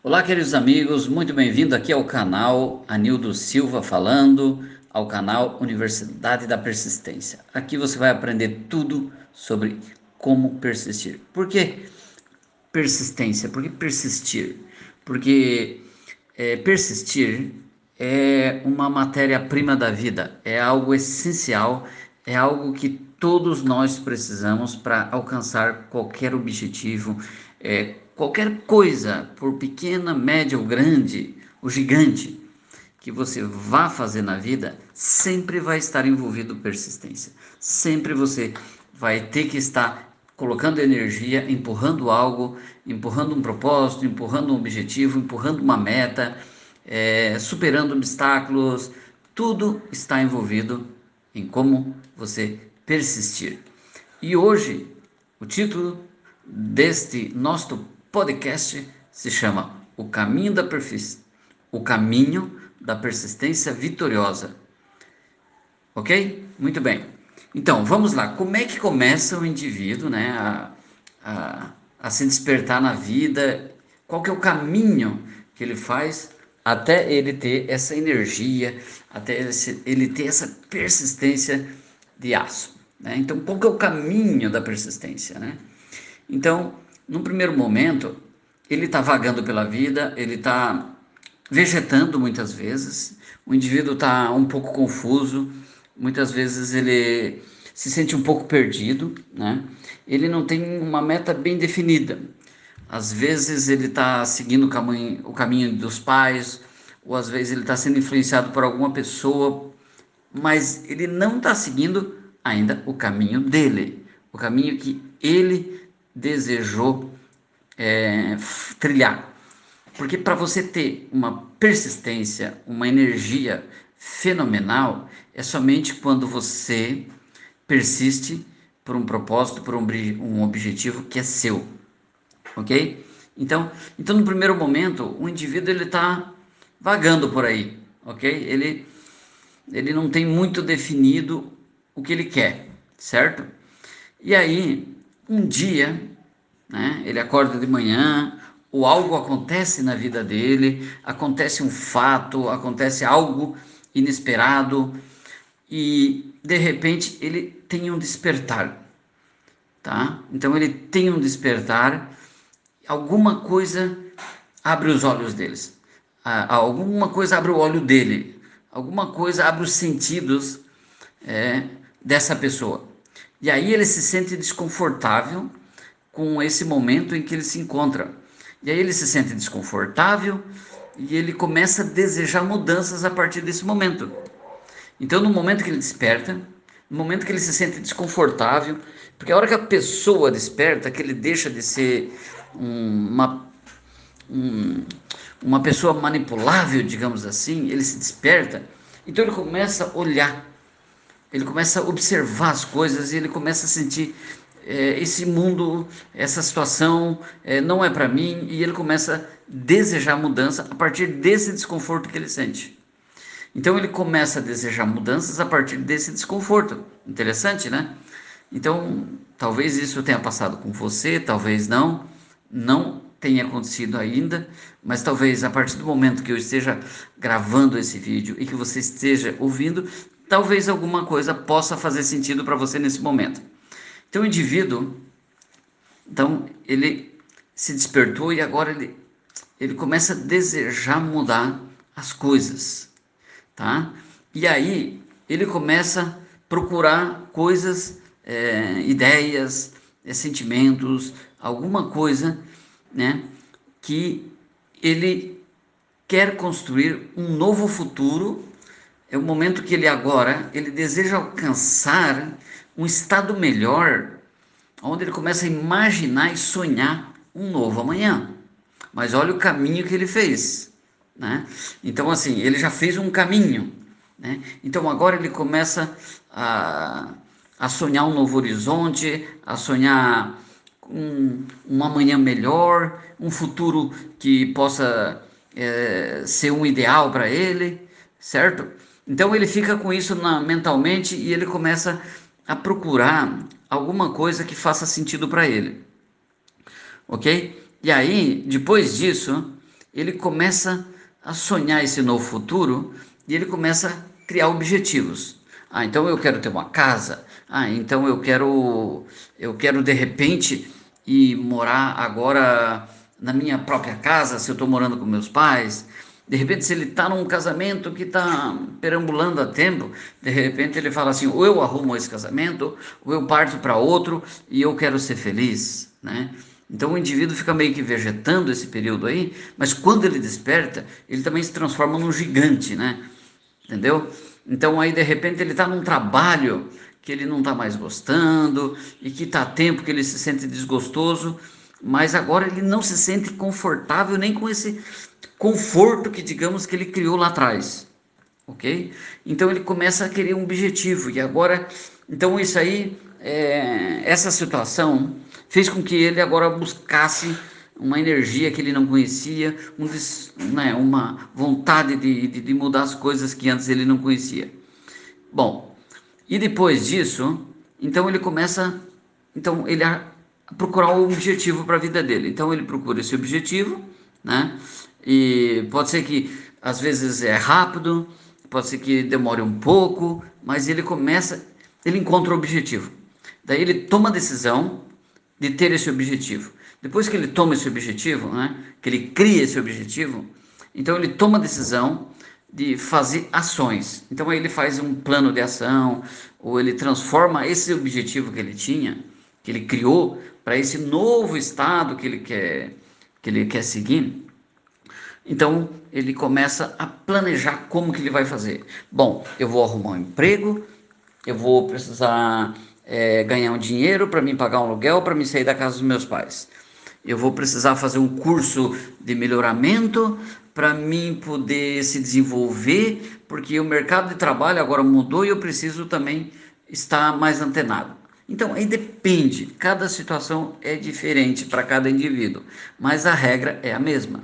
Olá, queridos amigos, muito bem-vindo aqui ao canal Anildo Silva falando, ao canal Universidade da Persistência. Aqui você vai aprender tudo sobre como persistir. Por que persistência? Por que persistir? Porque é, persistir é uma matéria-prima da vida, é algo essencial, é algo que todos nós precisamos para alcançar qualquer objetivo, é, qualquer coisa, por pequena, média ou grande, ou gigante, que você vá fazer na vida, sempre vai estar envolvido persistência. Sempre você vai ter que estar colocando energia, empurrando algo, empurrando um propósito, empurrando um objetivo, empurrando uma meta, é, superando obstáculos. Tudo está envolvido em como você persistir. E hoje, o título deste nosso podcast se chama O Caminho da Perfis, O Caminho da Persistência Vitoriosa. Ok? Muito bem. Então, vamos lá. Como é que começa o indivíduo né, a, a, a se despertar na vida? Qual que é o caminho que ele faz até ele ter essa energia, até ele ter essa persistência de aço? Né? Então, qual que é o caminho da persistência? Né? Então, num primeiro momento, ele está vagando pela vida, ele está vegetando muitas vezes, o indivíduo está um pouco confuso, muitas vezes ele se sente um pouco perdido, né? ele não tem uma meta bem definida. Às vezes ele está seguindo o caminho, o caminho dos pais, ou às vezes ele está sendo influenciado por alguma pessoa, mas ele não está seguindo ainda o caminho dele, o caminho que ele desejou é, trilhar. Porque para você ter uma persistência, uma energia fenomenal, é somente quando você persiste por um propósito, por um, um objetivo que é seu, ok? Então, então no primeiro momento, o indivíduo ele está vagando por aí, ok? Ele ele não tem muito definido o que ele quer, certo? E aí um dia, né, ele acorda de manhã, ou algo acontece na vida dele, acontece um fato, acontece algo inesperado e de repente ele tem um despertar, tá? Então ele tem um despertar, alguma coisa abre os olhos deles, alguma coisa abre o olho dele, alguma coisa abre os sentidos é, dessa pessoa. E aí ele se sente desconfortável com esse momento em que ele se encontra. E aí ele se sente desconfortável e ele começa a desejar mudanças a partir desse momento. Então, no momento que ele desperta, no momento que ele se sente desconfortável, porque a hora que a pessoa desperta, que ele deixa de ser uma, um, uma pessoa manipulável, digamos assim, ele se desperta, então ele começa a olhar ele começa a observar as coisas e ele começa a sentir é, esse mundo, essa situação é, não é para mim e ele começa a desejar mudança a partir desse desconforto que ele sente. Então ele começa a desejar mudanças a partir desse desconforto. Interessante, né? Então, talvez isso tenha passado com você, talvez não, não tenha acontecido ainda, mas talvez a partir do momento que eu esteja gravando esse vídeo e que você esteja ouvindo, talvez alguma coisa possa fazer sentido para você nesse momento. Então o indivíduo, então ele se despertou e agora ele, ele começa a desejar mudar as coisas, tá? E aí ele começa a procurar coisas, é, ideias, é, sentimentos, alguma coisa, né? Que ele quer construir um novo futuro é o momento que ele agora, ele deseja alcançar um estado melhor, onde ele começa a imaginar e sonhar um novo amanhã. Mas olha o caminho que ele fez, né? Então assim, ele já fez um caminho, né? Então agora ele começa a, a sonhar um novo horizonte, a sonhar um, um amanhã melhor, um futuro que possa é, ser um ideal para ele, certo? Então ele fica com isso na, mentalmente e ele começa a procurar alguma coisa que faça sentido para ele. Ok? E aí, depois disso, ele começa a sonhar esse novo futuro e ele começa a criar objetivos. Ah, então eu quero ter uma casa. Ah, então eu quero eu quero de repente ir morar agora na minha própria casa, se eu estou morando com meus pais. De repente, se ele está num casamento que está perambulando há tempo, de repente ele fala assim: ou eu arrumo esse casamento, ou eu parto para outro e eu quero ser feliz, né? Então o indivíduo fica meio que vegetando esse período aí, mas quando ele desperta, ele também se transforma num gigante, né? Entendeu? Então aí de repente ele está num trabalho que ele não está mais gostando e que está tempo que ele se sente desgostoso, mas agora ele não se sente confortável nem com esse conforto que digamos que ele criou lá atrás, ok? Então ele começa a querer um objetivo e agora, então isso aí, é, essa situação fez com que ele agora buscasse uma energia que ele não conhecia, um, né, uma vontade de, de, de, mudar as coisas que antes ele não conhecia. Bom, e depois disso, então ele começa, então ele procurar um objetivo para a vida dele. Então ele procura esse objetivo, né? E pode ser que às vezes é rápido, pode ser que demore um pouco, mas ele começa, ele encontra o objetivo. Daí ele toma a decisão de ter esse objetivo. Depois que ele toma esse objetivo, né, que ele cria esse objetivo, então ele toma a decisão de fazer ações. Então aí ele faz um plano de ação, ou ele transforma esse objetivo que ele tinha, que ele criou, para esse novo estado que ele quer, que ele quer seguir. Então ele começa a planejar como que ele vai fazer. Bom, eu vou arrumar um emprego, eu vou precisar é, ganhar um dinheiro para me pagar um aluguel, para me sair da casa dos meus pais. Eu vou precisar fazer um curso de melhoramento para mim poder se desenvolver, porque o mercado de trabalho agora mudou e eu preciso também estar mais antenado. Então, aí depende, cada situação é diferente para cada indivíduo, mas a regra é a mesma.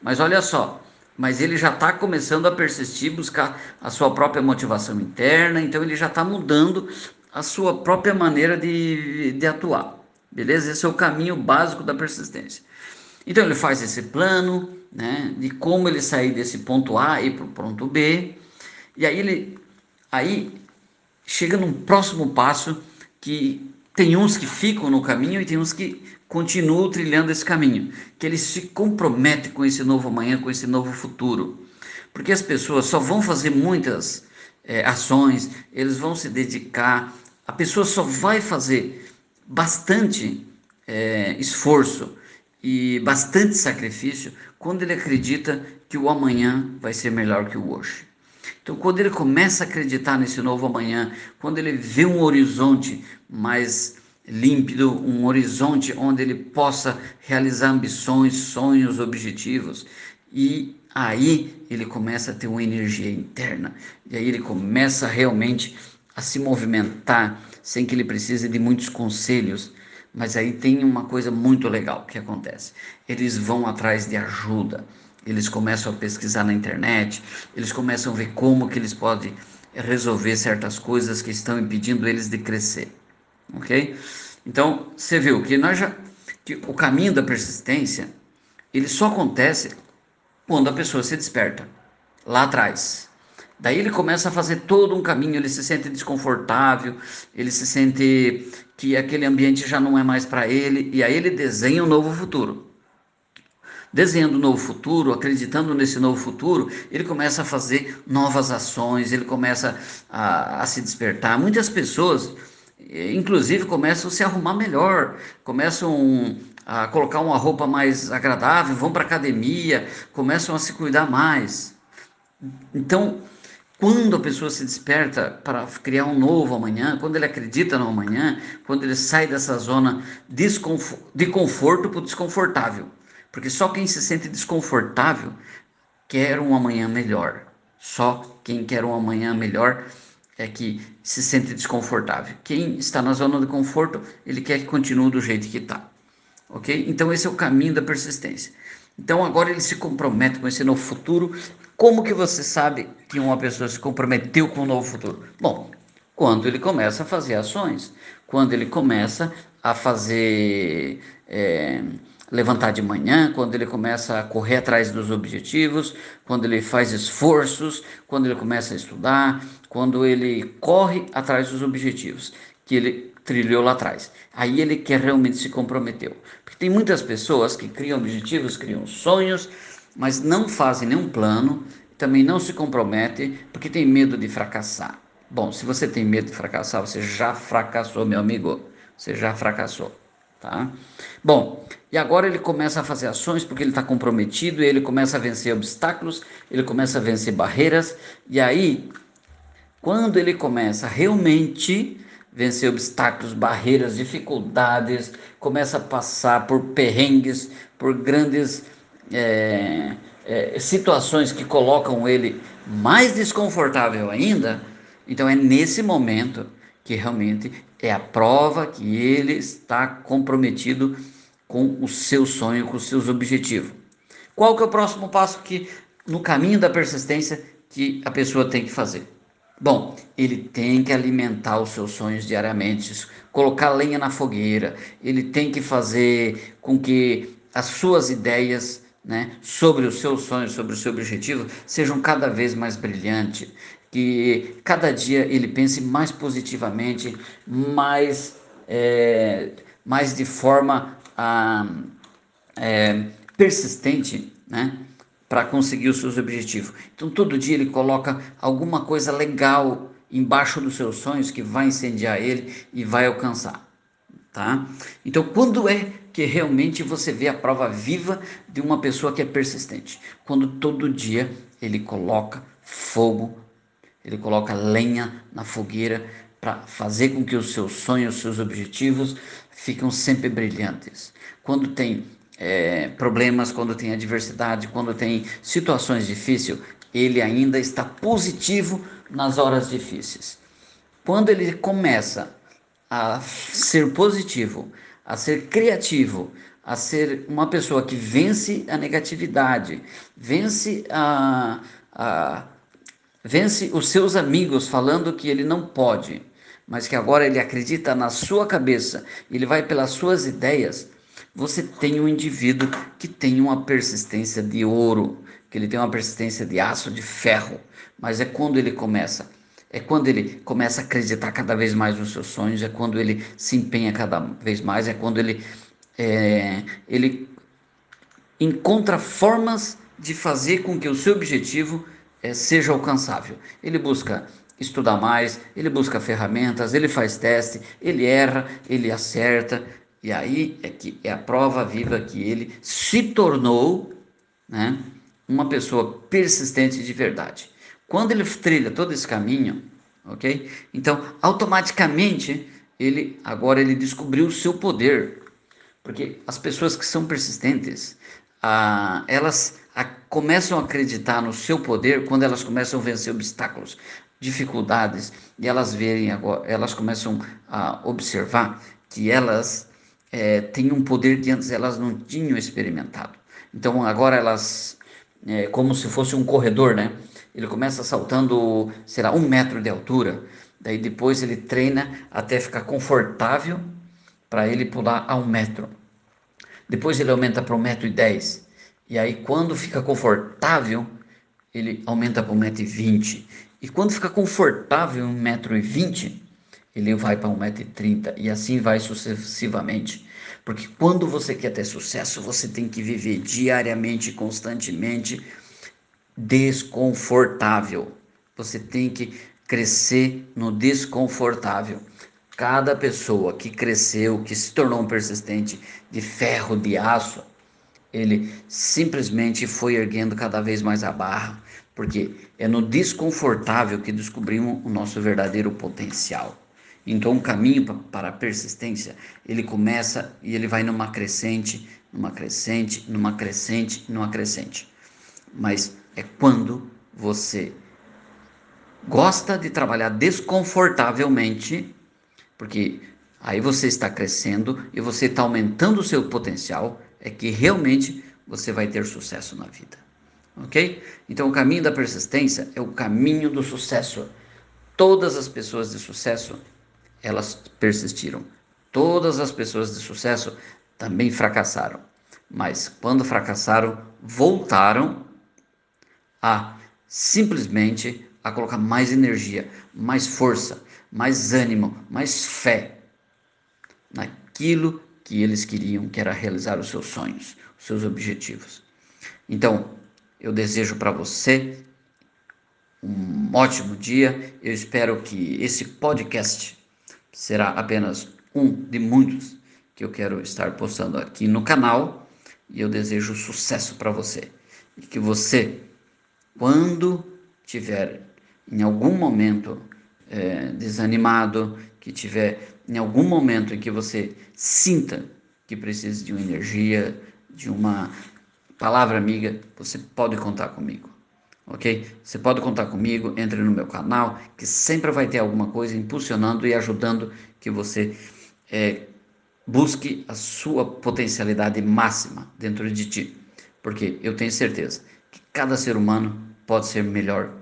Mas olha só, mas ele já está começando a persistir, buscar a sua própria motivação interna, então ele já está mudando a sua própria maneira de, de atuar. Beleza? Esse é o caminho básico da persistência. Então ele faz esse plano, né, de como ele sair desse ponto A e para o ponto B, e aí ele aí chega num próximo passo que tem uns que ficam no caminho e tem uns que continuam trilhando esse caminho, que eles se comprometem com esse novo amanhã, com esse novo futuro. Porque as pessoas só vão fazer muitas é, ações, eles vão se dedicar, a pessoa só vai fazer bastante é, esforço e bastante sacrifício quando ele acredita que o amanhã vai ser melhor que o hoje. Então, quando ele começa a acreditar nesse novo amanhã, quando ele vê um horizonte mais límpido, um horizonte onde ele possa realizar ambições, sonhos, objetivos, e aí ele começa a ter uma energia interna, e aí ele começa realmente a se movimentar sem que ele precise de muitos conselhos. Mas aí tem uma coisa muito legal que acontece. Eles vão atrás de ajuda. Eles começam a pesquisar na internet, eles começam a ver como que eles podem resolver certas coisas que estão impedindo eles de crescer. OK? Então, você viu que nós já que o caminho da persistência, ele só acontece quando a pessoa se desperta lá atrás. Daí ele começa a fazer todo um caminho, ele se sente desconfortável, ele se sente que aquele ambiente já não é mais para ele, e aí ele desenha um novo futuro. Desenhando um novo futuro, acreditando nesse novo futuro, ele começa a fazer novas ações, ele começa a, a se despertar. Muitas pessoas, inclusive, começam a se arrumar melhor, começam a colocar uma roupa mais agradável, vão para academia, começam a se cuidar mais. Então, quando a pessoa se desperta para criar um novo amanhã, quando ele acredita no amanhã, quando ele sai dessa zona de conforto para o desconfortável. Porque só quem se sente desconfortável quer um amanhã melhor. Só quem quer um amanhã melhor é que se sente desconfortável. Quem está na zona de conforto, ele quer que continue do jeito que está. Ok? Então esse é o caminho da persistência. Então agora ele se compromete com esse novo futuro como que você sabe que uma pessoa se comprometeu com o um novo futuro? Bom, quando ele começa a fazer ações, quando ele começa a fazer, é, levantar de manhã, quando ele começa a correr atrás dos objetivos, quando ele faz esforços, quando ele começa a estudar, quando ele corre atrás dos objetivos que ele trilhou lá atrás. Aí ele quer realmente se comprometeu. Porque tem muitas pessoas que criam objetivos, criam sonhos, mas não fazem nenhum plano, também não se comprometem porque tem medo de fracassar. Bom, se você tem medo de fracassar, você já fracassou, meu amigo. Você já fracassou, tá? Bom, e agora ele começa a fazer ações porque ele está comprometido, ele começa a vencer obstáculos, ele começa a vencer barreiras, e aí, quando ele começa realmente vencer obstáculos, barreiras, dificuldades, começa a passar por perrengues, por grandes é, é, situações que colocam ele mais desconfortável ainda, então é nesse momento que realmente é a prova que ele está comprometido com o seu sonho, com os seus objetivos. Qual que é o próximo passo que no caminho da persistência que a pessoa tem que fazer? Bom, ele tem que alimentar os seus sonhos diariamente, colocar lenha na fogueira, ele tem que fazer com que as suas ideias né, sobre os seus sonhos, sobre o seu objetivo, sejam cada vez mais brilhantes, que cada dia ele pense mais positivamente, mais, é, mais de forma ah, é, persistente, né? para conseguir os seus objetivos. Então, todo dia ele coloca alguma coisa legal embaixo dos seus sonhos que vai incendiar ele e vai alcançar, tá? Então, quando é que realmente você vê a prova viva de uma pessoa que é persistente? Quando todo dia ele coloca fogo, ele coloca lenha na fogueira para fazer com que os seus sonhos, os seus objetivos fiquem sempre brilhantes. Quando tem é, problemas, quando tem adversidade, quando tem situações difíceis, ele ainda está positivo nas horas difíceis. Quando ele começa a ser positivo, a ser criativo, a ser uma pessoa que vence a negatividade, vence a, a vence os seus amigos falando que ele não pode, mas que agora ele acredita na sua cabeça, ele vai pelas suas ideias, você tem um indivíduo que tem uma persistência de ouro, que ele tem uma persistência de aço, de ferro, mas é quando ele começa, é quando ele começa a acreditar cada vez mais nos seus sonhos, é quando ele se empenha cada vez mais, é quando ele, é, ele encontra formas de fazer com que o seu objetivo é, seja alcançável. Ele busca estudar mais, ele busca ferramentas, ele faz teste, ele erra, ele acerta, e aí é que é a prova viva que ele se tornou né, uma pessoa persistente de verdade. Quando ele trilha todo esse caminho, ok? Então, automaticamente, ele agora ele descobriu o seu poder. Porque as pessoas que são persistentes, ah, elas a, começam a acreditar no seu poder quando elas começam a vencer obstáculos, dificuldades, e elas verem agora, elas começam a observar que elas é, têm um poder que antes elas não tinham experimentado. Então agora elas, é, como se fosse um corredor, né? Ele começa saltando, será um metro de altura, daí depois ele treina até ficar confortável para ele pular a um metro. Depois ele aumenta para um metro e dez. E aí quando fica confortável, ele aumenta para um metro e vinte. Quando fica confortável um metro e vinte, ele vai para 1,30m e assim vai sucessivamente. Porque quando você quer ter sucesso, você tem que viver diariamente, constantemente desconfortável. Você tem que crescer no desconfortável. Cada pessoa que cresceu, que se tornou um persistente de ferro, de aço, ele simplesmente foi erguendo cada vez mais a barra, porque é no desconfortável que descobrimos o nosso verdadeiro potencial. Então, o caminho para a persistência, ele começa e ele vai numa crescente, numa crescente, numa crescente, numa crescente. Mas é quando você gosta de trabalhar desconfortavelmente, porque aí você está crescendo e você está aumentando o seu potencial, é que realmente você vai ter sucesso na vida. Ok? Então, o caminho da persistência é o caminho do sucesso. Todas as pessoas de sucesso elas persistiram. Todas as pessoas de sucesso também fracassaram. mas quando fracassaram, voltaram a simplesmente a colocar mais energia, mais força, mais ânimo, mais fé naquilo que eles queriam, que era realizar os seus sonhos, os seus objetivos. Então, eu desejo para você um ótimo dia. Eu espero que esse podcast será apenas um de muitos que eu quero estar postando aqui no canal e eu desejo sucesso para você e que você, quando tiver em algum momento é, desanimado, que tiver em algum momento em que você sinta que precisa de uma energia, de uma palavra amiga, você pode contar comigo. Ok? Você pode contar comigo, entre no meu canal, que sempre vai ter alguma coisa impulsionando e ajudando que você é, busque a sua potencialidade máxima dentro de ti. Porque eu tenho certeza que cada ser humano pode ser melhor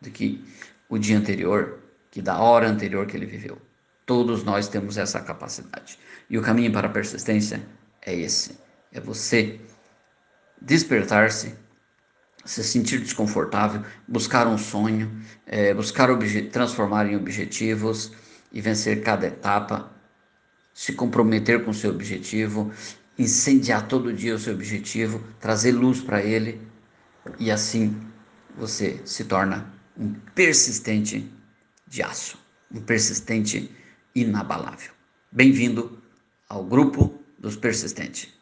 do que o dia anterior, que da hora anterior que ele viveu. Todos nós temos essa capacidade. E o caminho para a persistência é esse: é você despertar-se, se sentir desconfortável, buscar um sonho, é, buscar transformar em objetivos e vencer cada etapa, se comprometer com o seu objetivo, incendiar todo dia o seu objetivo, trazer luz para ele e assim você se torna um persistente de aço, um persistente inabalável. Bem-vindo ao grupo dos persistentes.